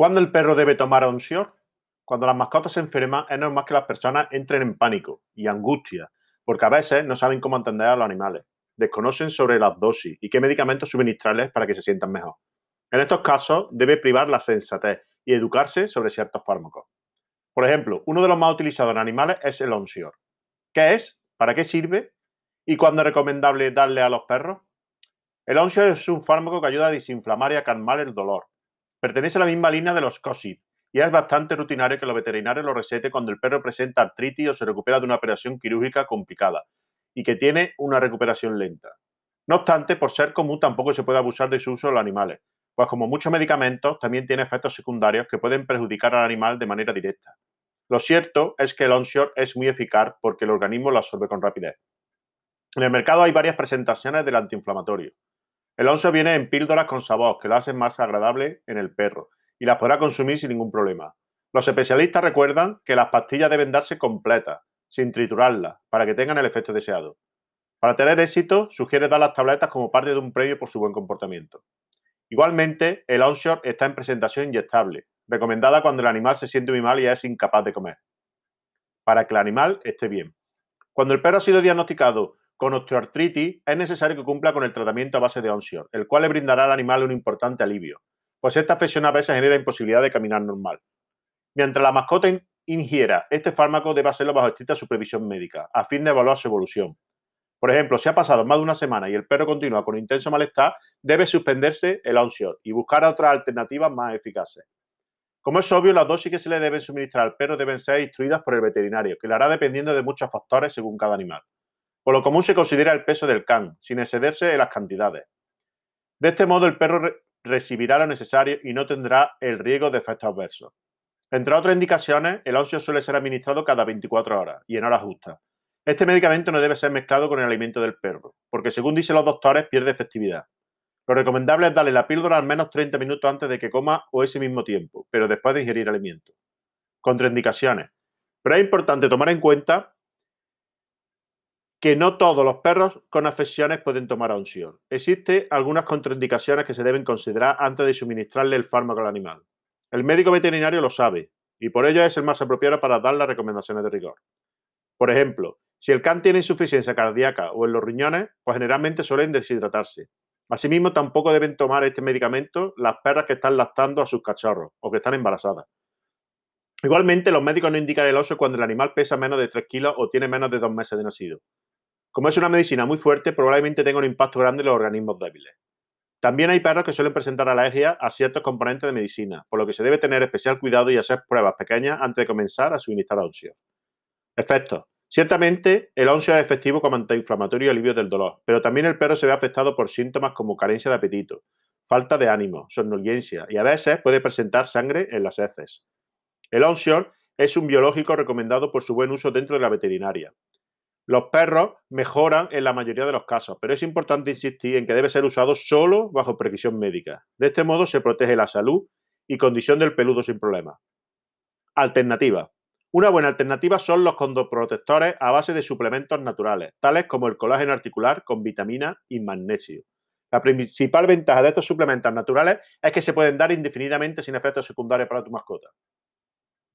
¿Cuándo el perro debe tomar Onsior? Cuando las mascotas se enferman, es normal que las personas entren en pánico y angustia, porque a veces no saben cómo atender a los animales, desconocen sobre las dosis y qué medicamentos suministrarles para que se sientan mejor. En estos casos, debe privar la sensatez y educarse sobre ciertos fármacos. Por ejemplo, uno de los más utilizados en animales es el Onsior. ¿Qué es? ¿Para qué sirve? ¿Y cuándo es recomendable darle a los perros? El Onsior es un fármaco que ayuda a desinflamar y a calmar el dolor, Pertenece a la misma línea de los COSIP y es bastante rutinario que los veterinarios lo receten cuando el perro presenta artritis o se recupera de una operación quirúrgica complicada y que tiene una recuperación lenta. No obstante, por ser común tampoco se puede abusar de su uso en los animales, pues como muchos medicamentos también tiene efectos secundarios que pueden perjudicar al animal de manera directa. Lo cierto es que el onshore es muy eficaz porque el organismo lo absorbe con rapidez. En el mercado hay varias presentaciones del antiinflamatorio. El onso viene en píldoras con sabor que lo hacen más agradable en el perro y las podrá consumir sin ningún problema. Los especialistas recuerdan que las pastillas deben darse completas, sin triturarlas, para que tengan el efecto deseado. Para tener éxito, sugiere dar las tabletas como parte de un premio por su buen comportamiento. Igualmente, el onshore está en presentación inyectable, recomendada cuando el animal se siente muy mal y es incapaz de comer, para que el animal esté bien. Cuando el perro ha sido diagnosticado con osteoartritis es necesario que cumpla con el tratamiento a base de Onsior, el cual le brindará al animal un importante alivio, pues esta afección a veces genera imposibilidad de caminar normal. Mientras la mascota ingiera este fármaco debe hacerlo bajo estricta supervisión médica, a fin de evaluar su evolución. Por ejemplo, si ha pasado más de una semana y el perro continúa con intenso malestar, debe suspenderse el Onsior y buscar otras alternativas más eficaces. Como es obvio, las dosis que se le deben suministrar al perro deben ser instruidas por el veterinario, que lo hará dependiendo de muchos factores según cada animal. Por lo común se considera el peso del can, sin excederse en las cantidades. De este modo, el perro recibirá lo necesario y no tendrá el riesgo de efectos adversos. Entre otras indicaciones, el óseo suele ser administrado cada 24 horas y en horas justas. Este medicamento no debe ser mezclado con el alimento del perro, porque según dicen los doctores, pierde efectividad. Lo recomendable es darle la píldora al menos 30 minutos antes de que coma o ese mismo tiempo, pero después de ingerir alimento. Contraindicaciones. Pero es importante tomar en cuenta que no todos los perros con afecciones pueden tomar onsión. Existen algunas contraindicaciones que se deben considerar antes de suministrarle el fármaco al animal. El médico veterinario lo sabe y por ello es el más apropiado para dar las recomendaciones de rigor. Por ejemplo, si el can tiene insuficiencia cardíaca o en los riñones, pues generalmente suelen deshidratarse. Asimismo, tampoco deben tomar este medicamento las perras que están lactando a sus cachorros o que están embarazadas. Igualmente, los médicos no indican el oso cuando el animal pesa menos de 3 kilos o tiene menos de 2 meses de nacido. Como es una medicina muy fuerte, probablemente tenga un impacto grande en los organismos débiles. También hay perros que suelen presentar alergia a ciertos componentes de medicina, por lo que se debe tener especial cuidado y hacer pruebas pequeñas antes de comenzar a suministrar onsio. Efectos. Ciertamente, el onsio es efectivo como antiinflamatorio y alivio del dolor, pero también el perro se ve afectado por síntomas como carencia de apetito, falta de ánimo, somnolencia y a veces puede presentar sangre en las heces. El onshore es un biológico recomendado por su buen uso dentro de la veterinaria. Los perros mejoran en la mayoría de los casos, pero es importante insistir en que debe ser usado solo bajo previsión médica. De este modo se protege la salud y condición del peludo sin problemas. Alternativa. Una buena alternativa son los condoprotectores a base de suplementos naturales, tales como el colágeno articular con vitamina y magnesio. La principal ventaja de estos suplementos naturales es que se pueden dar indefinidamente sin efectos secundarios para tu mascota.